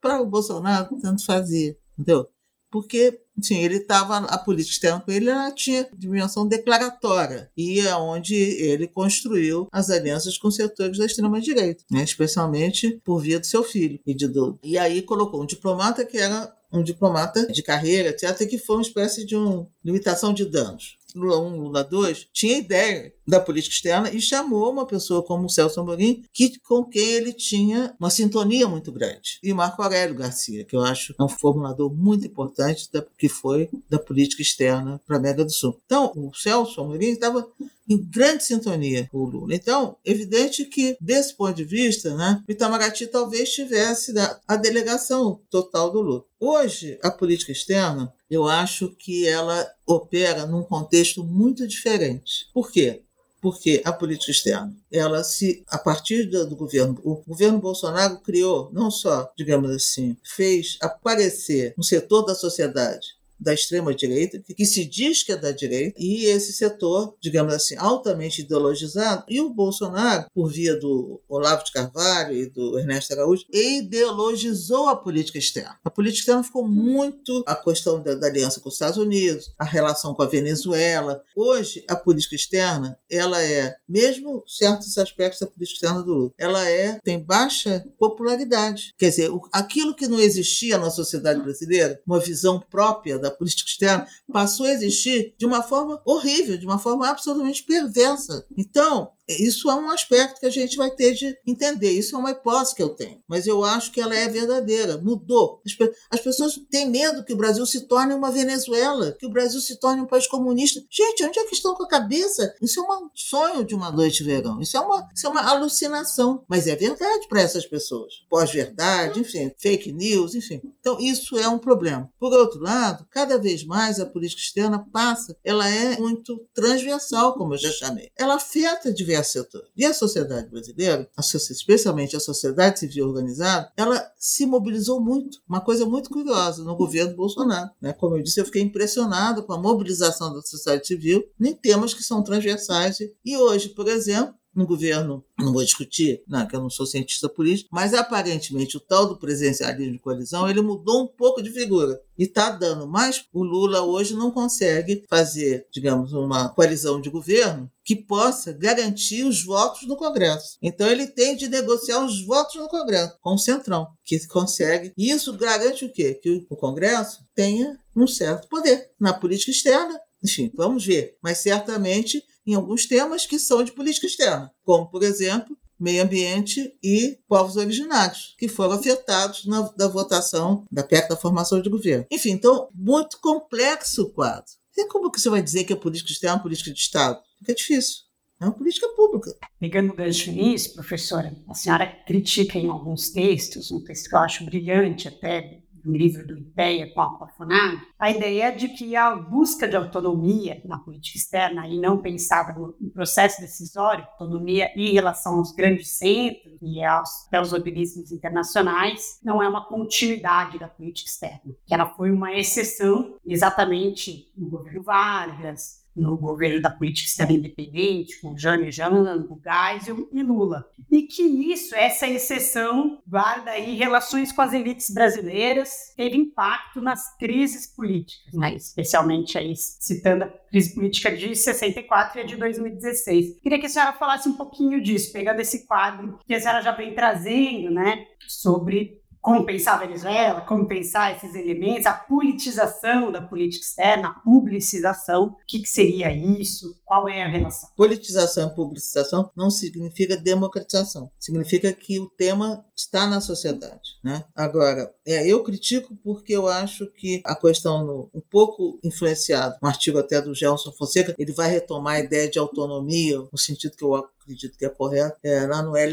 Para o Bolsonaro, tanto fazia, entendeu? Porque Sim, ele estava, a política externa com ele tinha dimensão declaratória, e é onde ele construiu as alianças com setores da extrema-direita, né, especialmente por via do seu filho. E, de, e aí colocou um diplomata que era um diplomata de carreira, etc., que foi uma espécie de um, limitação de danos. Lula 1, Lula 2, tinha ideia da política externa e chamou uma pessoa como o Celso Amorim, que, com quem ele tinha uma sintonia muito grande. E Marco Aurélio Garcia, que eu acho é um formulador muito importante da, que foi da política externa para a América do Sul. Então, o Celso Amorim estava em grande sintonia com o Lula. Então, evidente que, desse ponto de vista, né, o Itamaraty talvez tivesse a delegação total do Lula. Hoje, a política externa, eu acho que ela opera num contexto muito diferente. Por quê? Porque a política externa, ela se, a partir do, governo, o governo Bolsonaro criou, não só, digamos assim, fez aparecer um setor da sociedade da extrema-direita, que se diz que é da direita, e esse setor, digamos assim, altamente ideologizado, e o Bolsonaro, por via do Olavo de Carvalho e do Ernesto Araújo, ideologizou a política externa. A política externa ficou muito a questão da, da aliança com os Estados Unidos, a relação com a Venezuela. Hoje, a política externa, ela é, mesmo certos aspectos da política externa do Lula, ela é, tem baixa popularidade. Quer dizer, aquilo que não existia na sociedade brasileira, uma visão própria da política externa, passou a existir de uma forma horrível, de uma forma absolutamente perversa. Então, isso é um aspecto que a gente vai ter de entender. Isso é uma hipótese que eu tenho, mas eu acho que ela é verdadeira. Mudou. As, pe as pessoas têm medo que o Brasil se torne uma Venezuela, que o Brasil se torne um país comunista. Gente, onde é que estão com a cabeça? Isso é um sonho de uma noite de verão. Isso é uma, isso é uma alucinação. Mas é verdade para essas pessoas. Pós-verdade, enfim, fake news, enfim. Então, isso é um problema. Por outro lado, cada vez mais a política externa passa, ela é muito transversal, como eu já chamei. Ela afeta diversos setor. E a sociedade brasileira, especialmente a sociedade civil organizada, ela se mobilizou muito. Uma coisa muito curiosa no governo Bolsonaro. Né? Como eu disse, eu fiquei impressionado com a mobilização da sociedade civil em temas que são transversais. E hoje, por exemplo, no governo, não vou discutir, não, que eu não sou cientista político, mas aparentemente o tal do presidencialismo de coalizão, ele mudou um pouco de figura e está dando mais. O Lula hoje não consegue fazer, digamos, uma coalizão de governo que possa garantir os votos no Congresso. Então ele tem de negociar os votos no Congresso com o Centrão, que consegue. E isso garante o quê? Que o Congresso tenha um certo poder na política externa. Enfim, vamos ver. Mas certamente em alguns temas que são de política externa, como, por exemplo, meio ambiente e povos originários, que foram afetados na da votação da PEC da formação de governo. Enfim, então, muito complexo o quadro. E como que você vai dizer que a política externa é política de Estado? Fica difícil. É uma política pública. Pegando o gancho nisso, professora, a senhora critica em alguns textos, um texto que eu acho brilhante até, no livro do IPEA com a Funado, a ideia de que a busca de autonomia na política externa e não pensar no processo decisório, autonomia em relação aos grandes centros e aos, aos organismos internacionais, não é uma continuidade da política externa, que ela foi uma exceção exatamente no governo Vargas, no governo da política independente, com Jânio Jango, Geisel e Lula. E que isso, essa exceção, guarda aí relações com as elites brasileiras, teve impacto nas crises políticas, né? especialmente aí citando a crise política de 64 e a de 2016. Queria que a senhora falasse um pouquinho disso, pegando esse quadro que a senhora já vem trazendo, né, sobre como pensar a Venezuela, como pensar esses elementos, a politização da política externa, a publicização, o que, que seria isso, qual é a relação? Politização e publicização não significa democratização, significa que o tema está na sociedade. Né? Agora, é, eu critico porque eu acho que a questão, no, um pouco influenciado, um artigo até do Gelson Fonseca, ele vai retomar a ideia de autonomia, no sentido que eu acredito que é correto, é, lá no Hélio.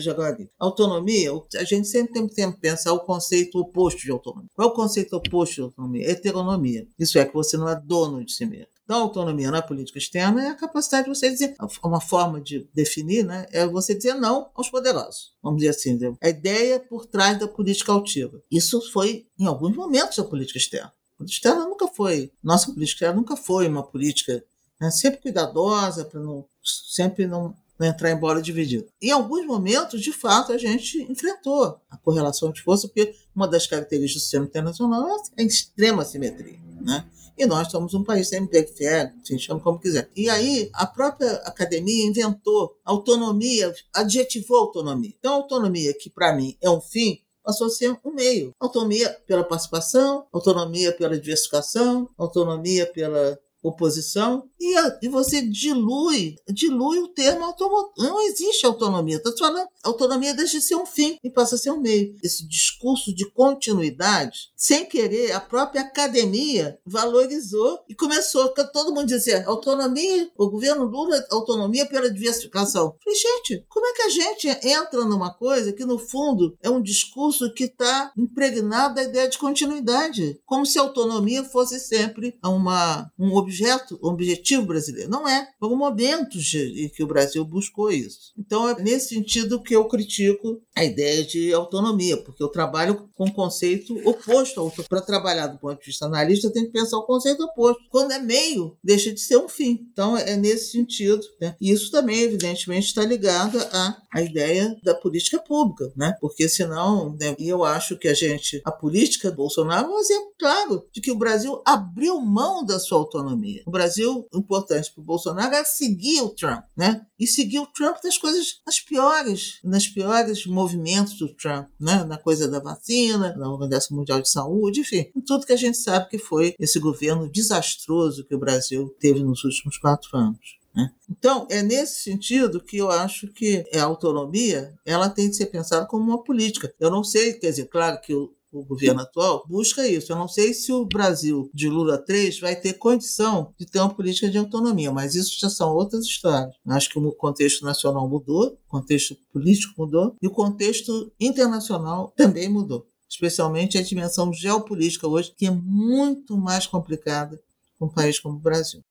Autonomia, a gente sempre tem que pensar o conceito oposto de autonomia. Qual é o conceito oposto de autonomia? Heteronomia. Isso é que você não é dono de si mesmo. Então, a autonomia na política externa é a capacidade de você dizer, uma forma de definir, né, é você dizer não aos poderosos. Vamos dizer assim, a ideia por trás da política altiva. Isso foi em alguns momentos da política externa. A política externa nunca foi, nossa política externa nunca foi uma política né, sempre cuidadosa para não sempre não não entrar em bola dividida. Em alguns momentos, de fato, a gente enfrentou a correlação de força, porque uma das características do sistema internacional é a extrema simetria. Né? E nós somos um país semi-periférico, se chama como quiser. E aí, a própria academia inventou autonomia, adjetivou autonomia. Então, autonomia, que para mim é um fim, passou a ser um meio. Autonomia pela participação, autonomia pela diversificação, autonomia pela oposição, e, a, e você dilui, dilui o termo autonomia. Não existe autonomia. Está falando, autonomia deixa de ser um fim e passa a ser um meio. Esse discurso de continuidade, sem querer, a própria academia valorizou e começou, todo mundo dizia, autonomia, o governo Lula, autonomia pela diversificação. Falei, gente, como é que a gente entra numa coisa que, no fundo, é um discurso que está impregnado da ideia de continuidade? Como se autonomia fosse sempre uma, um objetivo objeto, objetivo brasileiro. Não é. Foram momentos em que o Brasil buscou isso. Então, é nesse sentido que eu critico a ideia de autonomia, porque eu trabalho com conceito oposto ao Para trabalhar do ponto de vista analista, tem que pensar o conceito oposto. Quando é meio, deixa de ser um fim. Então, é nesse sentido. Né? E isso também, evidentemente, está ligado à, à ideia da política pública, né? porque senão, né, eu acho que a gente, a política do Bolsonaro é um exemplo claro de que o Brasil abriu mão da sua autonomia. O Brasil, importante para o Bolsonaro, é seguir o Trump, né? E seguir o Trump nas coisas, nas piores, nas piores movimentos do Trump, né? Na coisa da vacina, na Organização Mundial de Saúde, enfim, tudo que a gente sabe que foi esse governo desastroso que o Brasil teve nos últimos quatro anos. Né? Então, é nesse sentido que eu acho que a autonomia ela tem de ser pensada como uma política. Eu não sei, quer dizer, claro que o, o governo atual busca isso. Eu não sei se o Brasil de Lula 3 vai ter condição de ter uma política de autonomia, mas isso já são outras histórias. Acho que o contexto nacional mudou, o contexto político mudou e o contexto internacional também mudou. Especialmente a dimensão geopolítica hoje, que é muito mais complicada com um país como o Brasil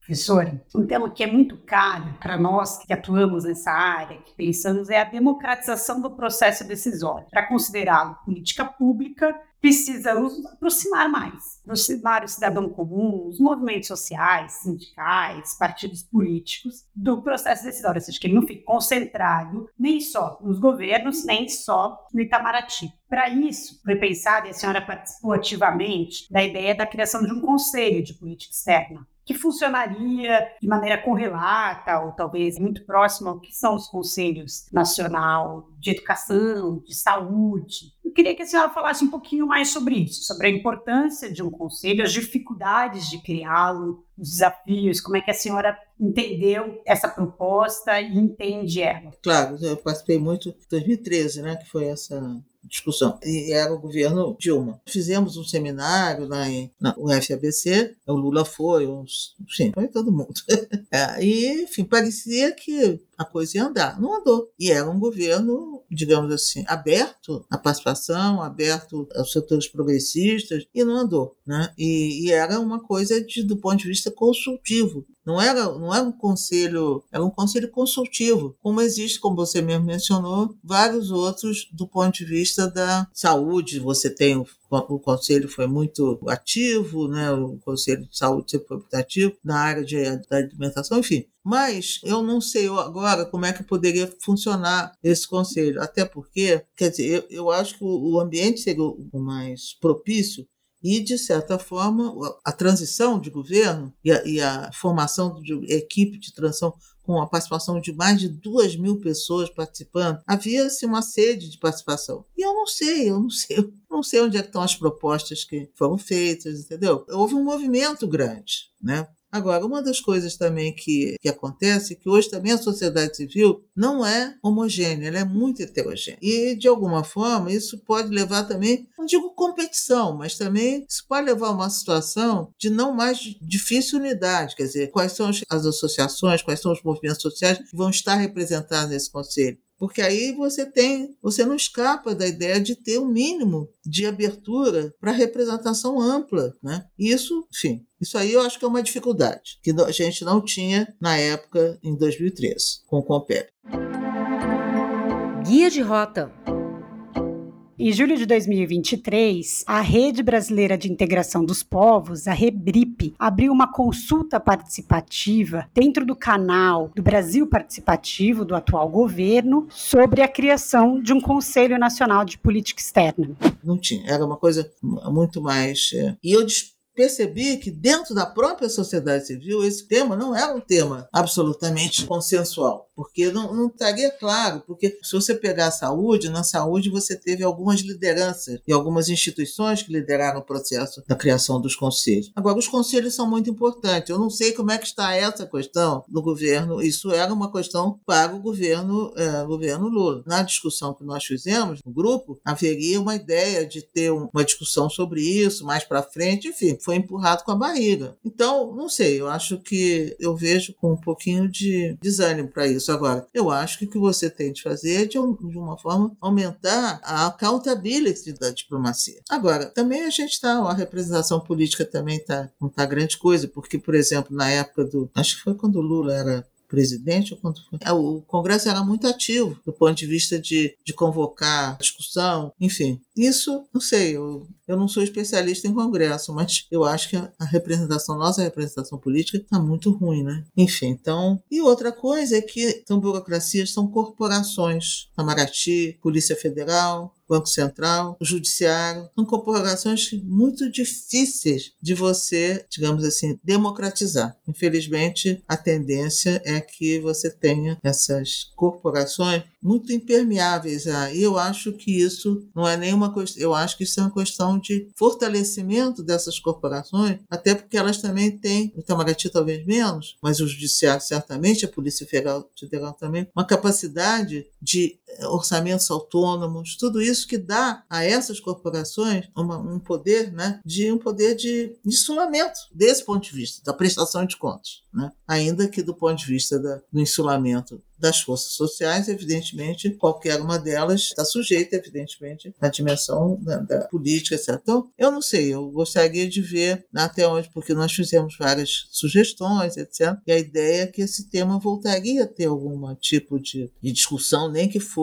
professora, um tema que é muito caro para nós que atuamos nessa área, que pensamos, é a democratização do processo decisório. Para considerá-lo política pública, precisamos aproximar mais, aproximar o cidadão comum, os movimentos sociais, sindicais, partidos políticos do processo decisório, ou seja, que ele não fique concentrado nem só nos governos, nem só no Itamaraty. Para isso, foi pensado, e a senhora participou ativamente, da ideia da criação de um conselho de política externa, que funcionaria de maneira correlata ou talvez muito próxima ao que são os conselhos nacional de educação, de saúde. Eu queria que a senhora falasse um pouquinho mais sobre isso, sobre a importância de um conselho, as dificuldades de criá-lo, os desafios, como é que a senhora entendeu essa proposta e entende ela. Claro, eu participei muito em 2013, né, que foi essa discussão. E era o governo Dilma. Fizemos um seminário lá em, na UFABC, o Lula foi, enfim, foi todo mundo. é, e, enfim, parecia que a coisa ia andar. Não andou. E era um governo, digamos assim, aberto à participação, aberto aos setores progressistas, e não andou. Né? E, e era uma coisa de, do ponto de vista consultivo. Não era, não era um conselho, era um conselho consultivo, como existe, como você mesmo mencionou, vários outros do ponto de vista da saúde. Você tem o o conselho foi muito ativo, né? o conselho de saúde sempre foi muito ativo na área de, da alimentação, enfim. Mas eu não sei agora como é que poderia funcionar esse conselho, até porque, quer dizer, eu, eu acho que o, ambiente seria o mais propício e, de certa forma, a transição de governo e a, e a formação de equipe de transição com a participação de mais de duas mil pessoas participando, havia-se uma sede de participação. E eu não sei, eu não sei, eu não sei onde é estão as propostas que foram feitas, entendeu? Houve um movimento grande, né? Agora, uma das coisas também que, que acontece é que hoje também a sociedade civil não é homogênea, ela é muito heterogênea. E, de alguma forma, isso pode levar também, não digo competição, mas também isso pode levar a uma situação de não mais difícil unidade. Quer dizer, quais são as associações, quais são os movimentos sociais que vão estar representados nesse conselho. Porque aí você tem, você não escapa da ideia de ter um mínimo de abertura para representação ampla, né? Isso, enfim, isso aí eu acho que é uma dificuldade que a gente não tinha na época em 2013 com o Compep. Guia de rota. Em julho de 2023, a Rede Brasileira de Integração dos Povos, a REBRIP, abriu uma consulta participativa dentro do canal do Brasil Participativo do atual governo sobre a criação de um Conselho Nacional de Política Externa. Não tinha, era uma coisa muito mais. É... E eu percebi que dentro da própria sociedade civil esse tema não era um tema absolutamente consensual, porque não, não estaria claro, porque se você pegar a saúde, na saúde você teve algumas lideranças e algumas instituições que lideraram o processo da criação dos conselhos. Agora, os conselhos são muito importantes. Eu não sei como é que está essa questão no governo. Isso era uma questão para o governo, é, governo Lula. Na discussão que nós fizemos no grupo, haveria uma ideia de ter uma discussão sobre isso mais para frente, enfim foi empurrado com a barriga. Então, não sei, eu acho que eu vejo com um pouquinho de desânimo para isso. Agora, eu acho que o que você tem de fazer é, de, um, de uma forma, aumentar a accountability da diplomacia. Agora, também a gente está, a representação política também tá, não está grande coisa, porque, por exemplo, na época do. Acho que foi quando o Lula era presidente, ou quando foi. É, o Congresso era muito ativo do ponto de vista de, de convocar discussão, enfim. Isso, não sei, eu, eu não sou especialista em Congresso, mas eu acho que a, representação, nossa representação política, está muito ruim, né? Enfim, então. E outra coisa é que são burocracias, são corporações. Itamaraty, Polícia Federal, Banco Central, Judiciário. São corporações muito difíceis de você, digamos assim, democratizar. Infelizmente, a tendência é que você tenha essas corporações muito impermeáveis. E eu acho que isso não é nenhuma questão, eu acho que isso é uma questão de fortalecimento dessas corporações, até porque elas também têm, o Itamaraty talvez menos, mas o Judiciário certamente, a Polícia Federal, Federal também, uma capacidade de orçamentos autônomos, tudo isso que dá a essas corporações uma, um poder, né, de um poder de, insulamento desse ponto de vista, da prestação de contas, né? ainda que do ponto de vista da, do insulamento das forças sociais, evidentemente, qualquer uma delas está sujeita, evidentemente, à dimensão da, da, política, etc. Então, eu não sei, eu gostaria de ver até onde, porque nós fizemos várias sugestões, etc. E a ideia é que esse tema voltaria a ter algum tipo de, de discussão, nem que fosse.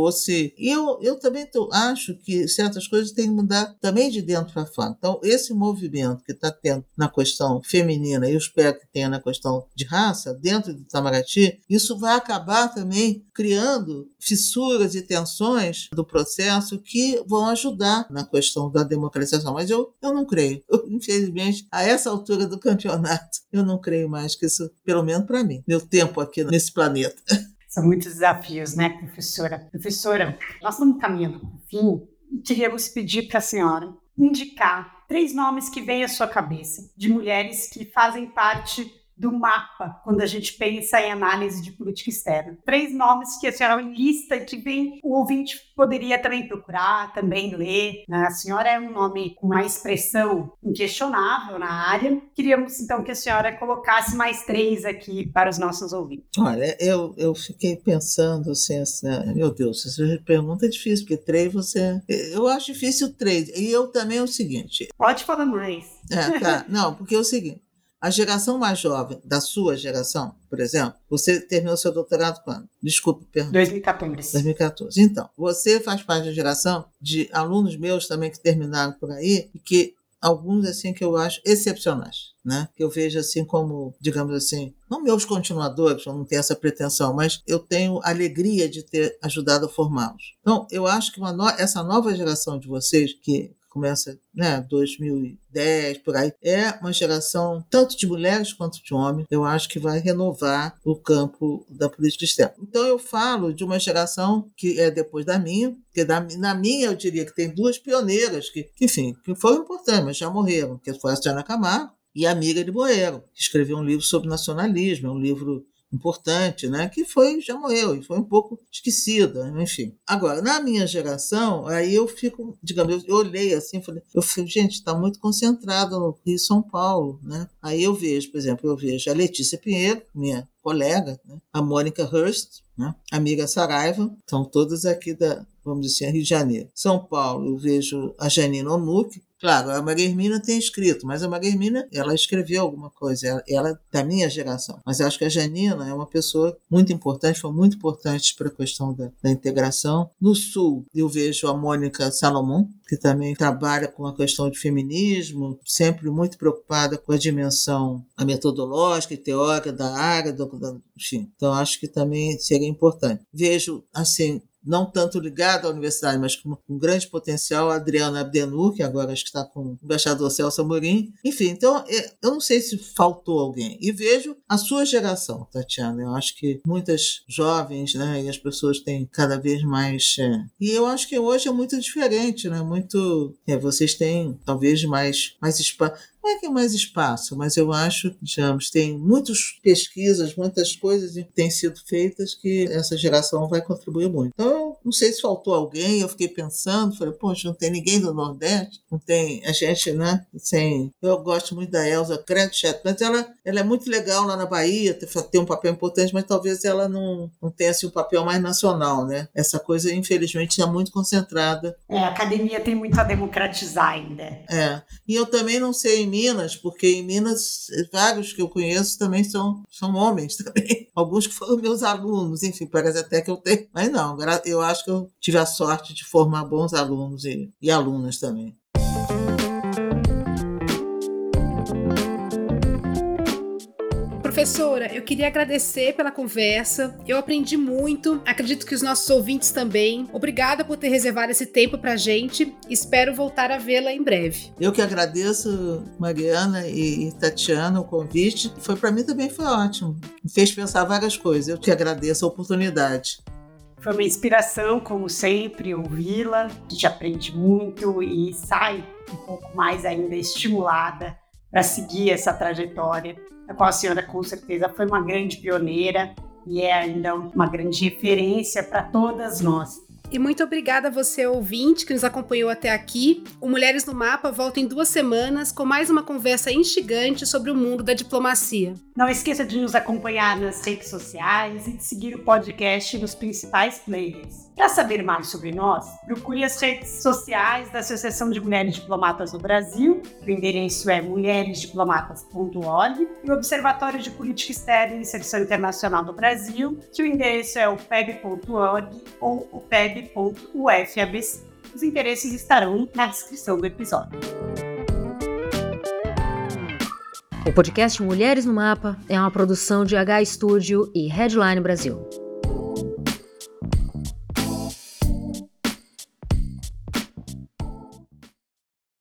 E eu, eu também tô, acho que certas coisas têm que mudar também de dentro para fora. Então, esse movimento que está tendo na questão feminina, eu espero que tenha na questão de raça, dentro do Itamaraty, isso vai acabar também criando fissuras e tensões do processo que vão ajudar na questão da democratização. Mas eu, eu não creio. Eu, infelizmente, a essa altura do campeonato, eu não creio mais que isso, pelo menos para mim, meu tempo aqui nesse planeta. São muitos desafios, né, professora? Professora, nós estamos caminhando para o fim. Queríamos pedir para a senhora indicar três nomes que vêm à sua cabeça de mulheres que fazem parte do mapa quando a gente pensa em análise de política externa. Três nomes que a senhora lista que vem, o ouvinte poderia também procurar, também ler. Né? A senhora é um nome com uma expressão inquestionável na área. Queríamos então que a senhora colocasse mais três aqui para os nossos ouvintes. Olha, eu, eu fiquei pensando assim, assim meu Deus, essa pergunta é difícil, porque três você. Eu acho difícil três. E eu também é o seguinte. Pode falar mais. É, tá. Não, porque é o seguinte a geração mais jovem, da sua geração, por exemplo, você terminou seu doutorado quando? Desculpe, pergunta. 2014. 2014. Então, você faz parte da geração de alunos meus também que terminaram por aí e que alguns assim que eu acho excepcionais, né? Que eu vejo assim como, digamos assim, não meus continuadores, eu não tenho essa pretensão, mas eu tenho alegria de ter ajudado a formá-los. Então, eu acho que no... essa nova geração de vocês que começa, né, 2010, por aí, é uma geração tanto de mulheres quanto de homens, eu acho que vai renovar o campo da política externa. Então eu falo de uma geração que é depois da minha, que da, na minha eu diria que tem duas pioneiras que, enfim, que foram importantes, mas já morreram, que foi a Tiana Camargo e a amiga de Boero, que escreveu um livro sobre nacionalismo, é um livro importante, né, que foi já morreu e foi um pouco esquecida, enfim. Agora, na minha geração, aí eu fico, digamos, eu, olhei assim, falei, eu falei, gente, está muito concentrado no Rio São Paulo, né? Aí eu vejo, por exemplo, eu vejo a Letícia Pinheiro, minha colega, né? a Mônica Hurst, né? amiga Saraiva, são todas aqui da, vamos dizer, Rio de Janeiro. São Paulo, eu vejo a Janine Onuki, Claro, a Maria tem escrito, mas a Maria ela escreveu alguma coisa, ela, ela é da minha geração. Mas eu acho que a Janina é uma pessoa muito importante, foi muito importante para a questão da, da, integração. No Sul, eu vejo a Mônica Salomão, que também trabalha com a questão de feminismo, sempre muito preocupada com a dimensão a metodológica e teórica da área, do, do, enfim. Então, acho que também seria importante. Vejo, assim, não tanto ligado à universidade, mas com um grande potencial, a Adriana Abdenu, que agora acho que está com o embaixador Celso Amorim. Enfim, então é, eu não sei se faltou alguém. E vejo a sua geração, Tatiana. Eu acho que muitas jovens, né, e as pessoas têm cada vez mais. É, e eu acho que hoje é muito diferente, né? Muito. É, vocês têm talvez mais, mais espaço é que é mais espaço, mas eu acho, digamos, tem muitas pesquisas, muitas coisas que têm sido feitas que essa geração vai contribuir muito. Então, Não sei se faltou alguém, eu fiquei pensando, falei, poxa, não tem ninguém do Nordeste, não tem a gente, né? Sem, eu gosto muito da Elza Kretschet, mas ela, ela é muito legal lá na Bahia, tem um papel importante, mas talvez ela não, não tenha assim, um papel mais nacional, né? Essa coisa, infelizmente, está muito concentrada. É, a academia tem muito a democratizar ainda. É. E eu também não sei em Minas, porque em Minas, vários que eu conheço também são, são homens também. Alguns que foram meus alunos, enfim, parece até que eu tenho. Mas não, eu acho que eu tive a sorte de formar bons alunos e, e alunas também. Professora, eu queria agradecer pela conversa. Eu aprendi muito, acredito que os nossos ouvintes também. Obrigada por ter reservado esse tempo pra gente. Espero voltar a vê-la em breve. Eu que agradeço, Mariana e Tatiana, o convite. Foi para mim também foi ótimo. Me fez pensar várias coisas. Eu te agradeço a oportunidade. Foi uma inspiração, como sempre, ouvi-la. A gente aprende muito e sai um pouco mais ainda estimulada para seguir essa trajetória a qual a senhora com certeza foi uma grande pioneira e é ainda uma grande referência para todas nós. E muito obrigada a você, ouvinte, que nos acompanhou até aqui. O Mulheres no Mapa volta em duas semanas com mais uma conversa instigante sobre o mundo da diplomacia. Não esqueça de nos acompanhar nas redes sociais e de seguir o podcast nos principais players. Para saber mais sobre nós, procure as redes sociais da Associação de Mulheres Diplomatas do Brasil, o endereço é mulheresdiplomatas.org, e o Observatório de Política Externa e Inserção Internacional do Brasil, que o endereço é o peb.org ou o peb.ufabc. Os endereços estarão na descrição do episódio. O podcast Mulheres no Mapa é uma produção de H Studio e Headline Brasil.